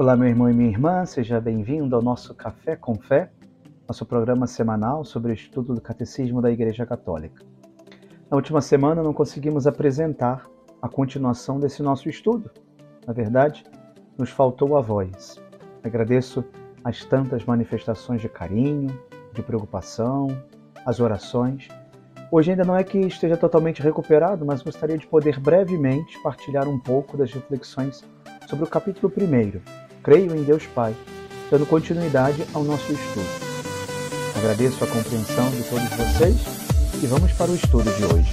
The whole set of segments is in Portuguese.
Olá, meu irmão e minha irmã, seja bem-vindo ao nosso Café com Fé, nosso programa semanal sobre o estudo do Catecismo da Igreja Católica. Na última semana não conseguimos apresentar a continuação desse nosso estudo. Na verdade, nos faltou a voz. Agradeço as tantas manifestações de carinho, de preocupação, as orações. Hoje ainda não é que esteja totalmente recuperado, mas gostaria de poder brevemente partilhar um pouco das reflexões sobre o capítulo 1, Creio em Deus Pai, dando continuidade ao nosso estudo. Agradeço a compreensão de todos vocês e vamos para o estudo de hoje.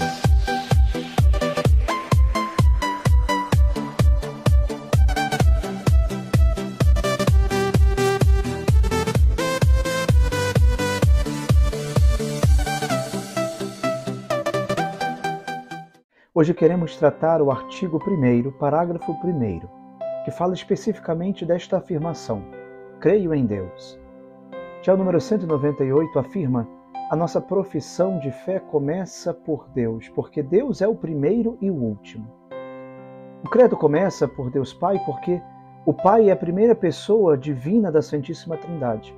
Hoje queremos tratar o artigo 1, parágrafo 1, que fala especificamente desta afirmação: Creio em Deus. Já o número 198 afirma: A nossa profissão de fé começa por Deus, porque Deus é o primeiro e o último. O credo começa por Deus Pai, porque o Pai é a primeira pessoa divina da Santíssima Trindade.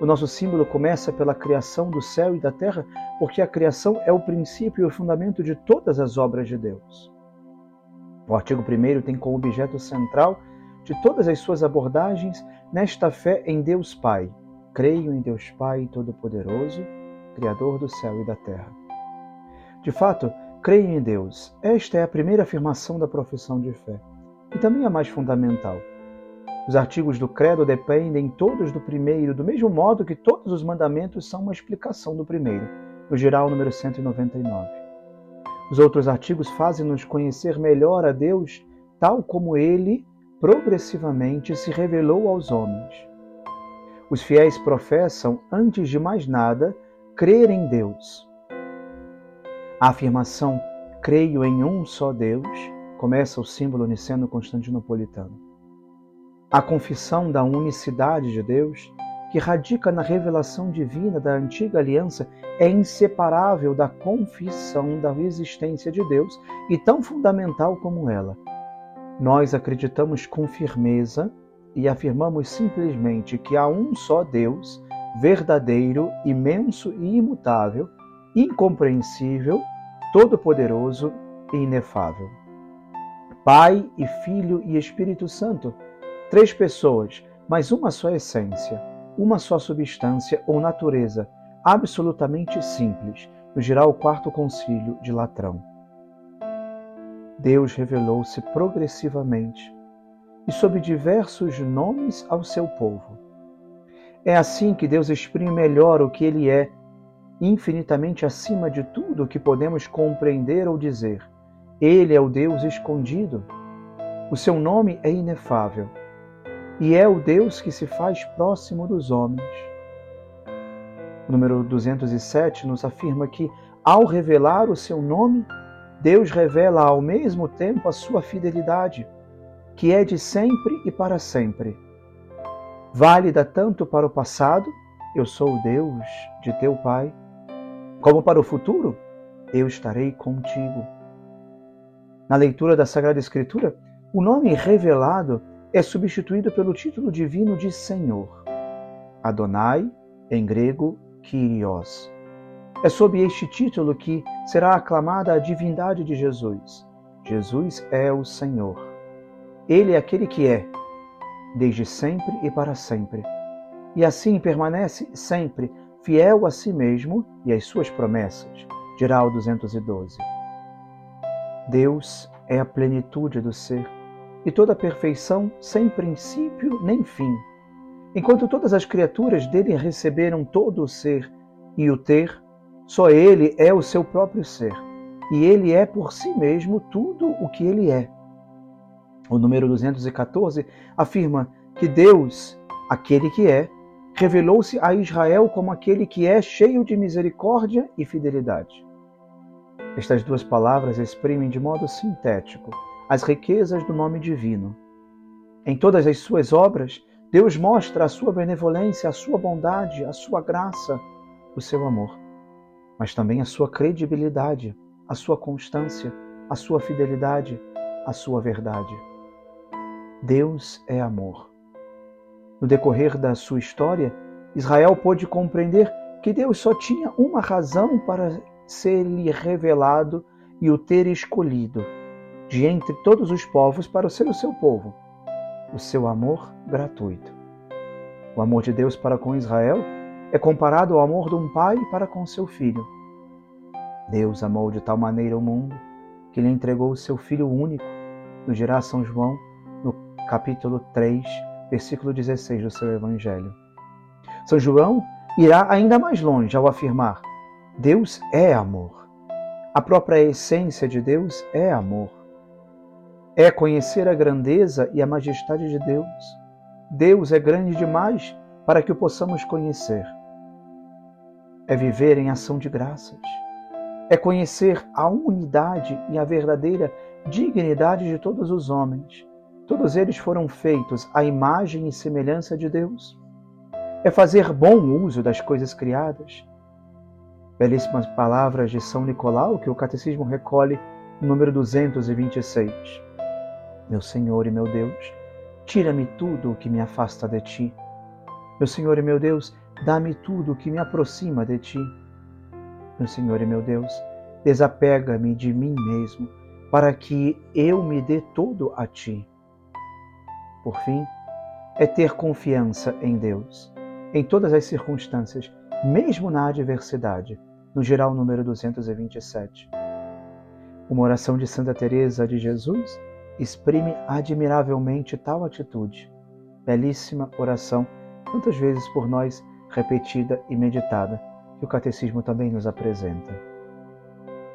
O nosso símbolo começa pela criação do céu e da terra, porque a criação é o princípio e o fundamento de todas as obras de Deus. O artigo 1 tem como objeto central de todas as suas abordagens nesta fé em Deus Pai. Creio em Deus Pai Todo-Poderoso, Criador do céu e da terra. De fato, creio em Deus. Esta é a primeira afirmação da profissão de fé e também a mais fundamental. Os artigos do Credo dependem todos do primeiro, do mesmo modo que todos os mandamentos são uma explicação do primeiro, no geral número 199. Os outros artigos fazem-nos conhecer melhor a Deus, tal como ele progressivamente se revelou aos homens. Os fiéis professam, antes de mais nada, crer em Deus. A afirmação creio em um só Deus começa o símbolo niceno-constantinopolitano. A confissão da unicidade de Deus, que radica na revelação divina da antiga aliança, é inseparável da confissão da existência de Deus e tão fundamental como ela. Nós acreditamos com firmeza e afirmamos simplesmente que há um só Deus, verdadeiro, imenso e imutável, incompreensível, todo-poderoso e inefável. Pai e Filho e Espírito Santo Três pessoas, mas uma só essência, uma só substância ou natureza, absolutamente simples, nos dirá o quarto concílio de Latrão. Deus revelou-se progressivamente e sob diversos nomes ao seu povo. É assim que Deus exprime melhor o que ele é, infinitamente acima de tudo o que podemos compreender ou dizer. Ele é o Deus escondido. O seu nome é inefável e é o Deus que se faz próximo dos homens. O número 207 nos afirma que, ao revelar o seu nome, Deus revela ao mesmo tempo a sua fidelidade, que é de sempre e para sempre. Válida tanto para o passado, eu sou o Deus de teu Pai, como para o futuro, eu estarei contigo. Na leitura da Sagrada Escritura, o nome revelado é substituído pelo título divino de Senhor. Adonai, em grego, Kyrios. É sob este título que será aclamada a divindade de Jesus. Jesus é o Senhor. Ele é aquele que é, desde sempre e para sempre. E assim permanece sempre fiel a si mesmo e às suas promessas. Geral 212. Deus é a plenitude do ser e toda perfeição sem princípio nem fim. Enquanto todas as criaturas dele receberam todo o ser e o ter, só ele é o seu próprio ser, e ele é por si mesmo tudo o que ele é. O número 214 afirma que Deus, aquele que é, revelou-se a Israel como aquele que é cheio de misericórdia e fidelidade. Estas duas palavras exprimem de modo sintético as riquezas do nome divino. Em todas as suas obras, Deus mostra a sua benevolência, a sua bondade, a sua graça, o seu amor, mas também a sua credibilidade, a sua constância, a sua fidelidade, a sua verdade. Deus é amor. No decorrer da sua história, Israel pôde compreender que Deus só tinha uma razão para ser-lhe revelado e o ter escolhido de entre todos os povos para ser o seu povo, o seu amor gratuito. O amor de Deus para com Israel é comparado ao amor de um pai para com seu filho. Deus amou de tal maneira o mundo que lhe entregou o seu Filho único, nos dirá São João no capítulo 3, versículo 16 do seu Evangelho. São João irá ainda mais longe ao afirmar: Deus é amor. A própria essência de Deus é amor. É conhecer a grandeza e a majestade de Deus. Deus é grande demais para que o possamos conhecer. É viver em ação de graças é conhecer a unidade e a verdadeira dignidade de todos os homens. Todos eles foram feitos à imagem e semelhança de Deus. É fazer bom uso das coisas criadas. Belíssimas palavras de São Nicolau que o Catecismo recolhe no número 226. Meu Senhor e meu Deus, tira-me tudo o que me afasta de ti. Meu Senhor e meu Deus, dá-me tudo o que me aproxima de ti. Meu Senhor e meu Deus, desapega-me de mim mesmo, para que eu me dê todo a Ti. Por fim, é ter confiança em Deus, em todas as circunstâncias, mesmo na adversidade, no geral número 227. Uma oração de Santa Teresa de Jesus exprime admiravelmente tal atitude. Belíssima oração, tantas vezes por nós repetida e meditada que o Catecismo também nos apresenta.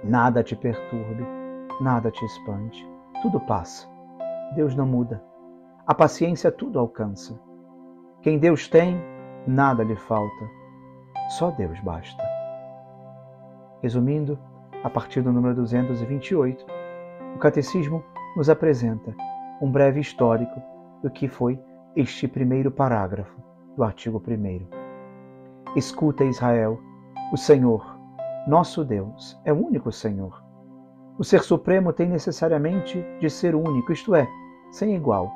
Nada te perturbe, nada te espante, tudo passa. Deus não muda. A paciência tudo alcança. Quem Deus tem, nada lhe falta. Só Deus basta. Resumindo, a partir do número 228, o Catecismo nos apresenta um breve histórico do que foi este primeiro parágrafo do artigo 1. Escuta, Israel, o Senhor, nosso Deus, é o único Senhor. O Ser Supremo tem necessariamente de ser único, isto é, sem igual.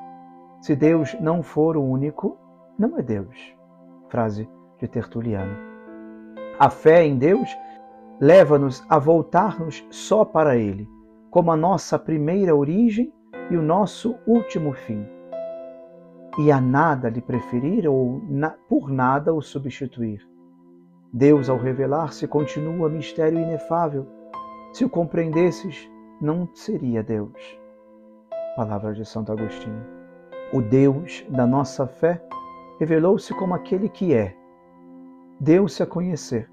Se Deus não for o único, não é Deus. Frase de Tertuliano. A fé em Deus leva-nos a voltar-nos só para Ele, como a nossa primeira origem e o nosso último fim. E a nada lhe preferir ou na, por nada o substituir. Deus, ao revelar-se, continua mistério inefável. Se o compreendesses, não seria Deus. Palavra de Santo Agostinho. O Deus da nossa fé revelou-se como aquele que é. Deu-se a conhecer,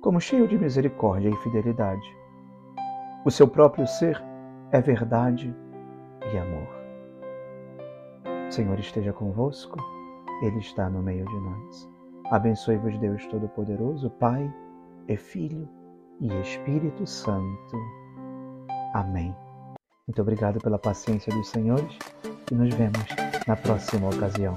como cheio de misericórdia e fidelidade. O seu próprio ser é verdade e amor. O Senhor esteja convosco, Ele está no meio de nós. Abençoe-vos Deus Todo-Poderoso, Pai e Filho e Espírito Santo. Amém. Muito obrigado pela paciência dos senhores e nos vemos na próxima ocasião.